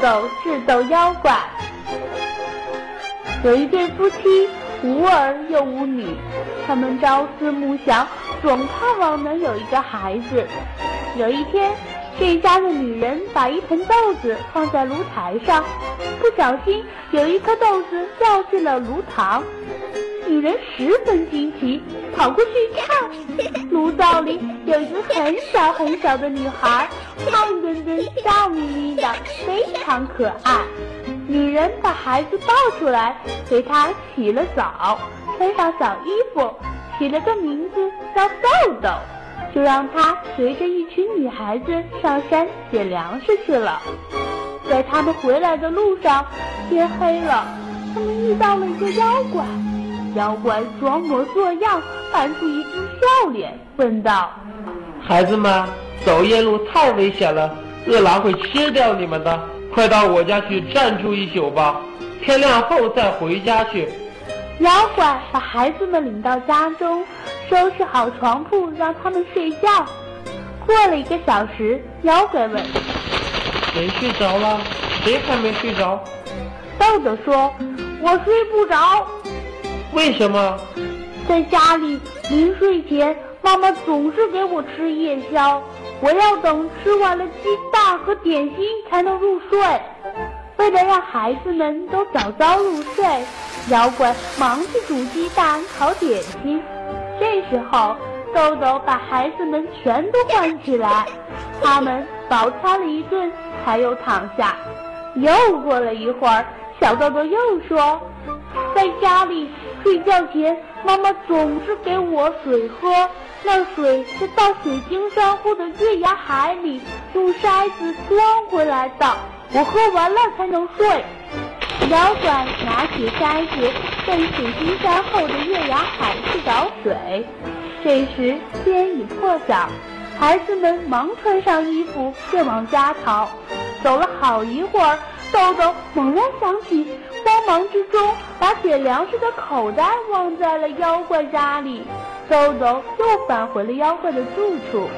豆智斗妖怪。有一对夫妻，无儿又无女，他们朝思暮想，总盼望能有一个孩子。有一天，这家的女人把一盆豆子放在炉台上，不小心有一颗豆子掉进了炉膛。女人十分惊奇，跑过去一看，炉灶里有一个很小很小的女孩，胖墩墩、笑眯眯的，非常可爱。女人把孩子抱出来，给他洗了澡，穿上小衣服，起了个名字叫豆豆，就让他随着一群女孩子上山捡粮食去了。在他们回来的路上，天黑了，他们遇到了一个妖怪。妖怪装模作样，扮出一张笑脸，问道：“孩子们，走夜路太危险了，饿狼会吃掉你们的。”快到我家去暂住一宿吧，天亮后再回家去。妖怪把孩子们领到家中，收拾好床铺，让他们睡觉。过了一个小时，妖怪问：“谁睡着了？谁还没睡着？”豆豆说：“我睡不着。”为什么？在家里临睡前，妈妈总是给我吃夜宵。我要等吃完了鸡蛋和点心才能入睡。为了让孩子们都早早入睡，妖怪忙去煮鸡蛋、烤点心。这时候，豆豆把孩子们全都唤起来，他们饱餐了一顿，才又躺下。又过了一会儿，小豆豆又说：“在家里睡觉前，妈妈总是给我水喝。”那水是到水晶珊瑚的月牙海里用筛子装回来的，我喝完了才能睡。妖怪拿起筛子，奔水晶山后的月牙海去找水。这时天已破晓，孩子们忙穿上衣服就往家逃。走了好一会儿，豆豆猛然想起，慌忙之中把捡粮食的口袋忘在了妖怪家里。豆豆又返回了妖怪的住处，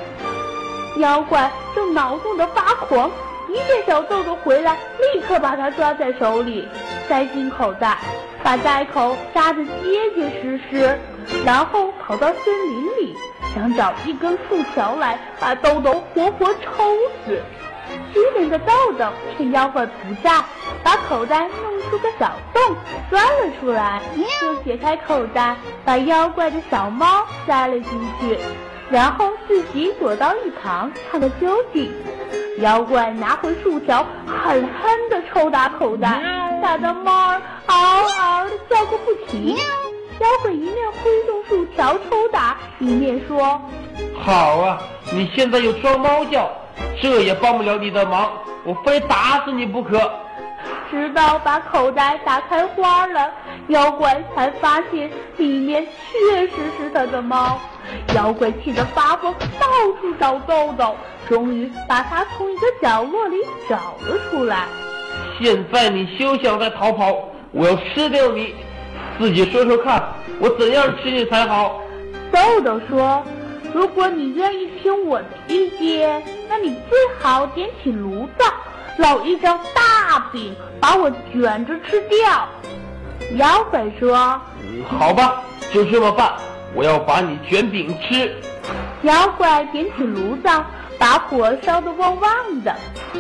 妖怪正恼怒的发狂，一见小豆豆回来，立刻把他抓在手里，塞进口袋，把袋口扎得结结实实，然后跑到森林里，想找一根树条来把豆豆活活抽死。机灵的豆豆趁妖怪不在，把口袋弄出个小洞，钻了出来，又解开口袋，把妖怪的小猫塞了进去，然后自己躲到一旁看个究竟。妖怪拿回树条，狠狠地抽打口袋，打得猫儿嗷嗷的叫个不停。妖怪一面挥动树条抽打，一面说：“好啊，你现在又装猫叫。”这也帮不了你的忙，我非打死你不可！直到把口袋打开花了，妖怪才发现里面确实是他的猫。妖怪气得发疯，到处找豆豆，终于把它从一个角落里找了出来。现在你休想再逃跑，我要吃掉你！自己说说看，我怎样吃你才好？豆豆说。如果你愿意听我的意见，那你最好点起炉灶，烙一张大饼，把我卷着吃掉。妖怪说：“好吧，就这么办。我要把你卷饼吃。”妖怪点起炉灶，把火烧得旺旺的，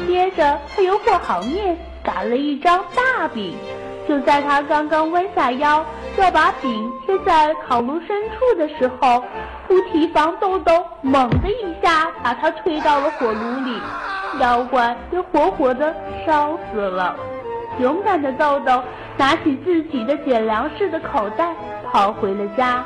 接着他又和好面，擀了一张大饼。就在他刚刚弯下腰要把饼贴在烤炉深处的时候，不提防豆豆猛的一下把它推到了火炉里，妖怪被活活的烧死了。勇敢的豆豆拿起自己的捡粮食的口袋，跑回了家。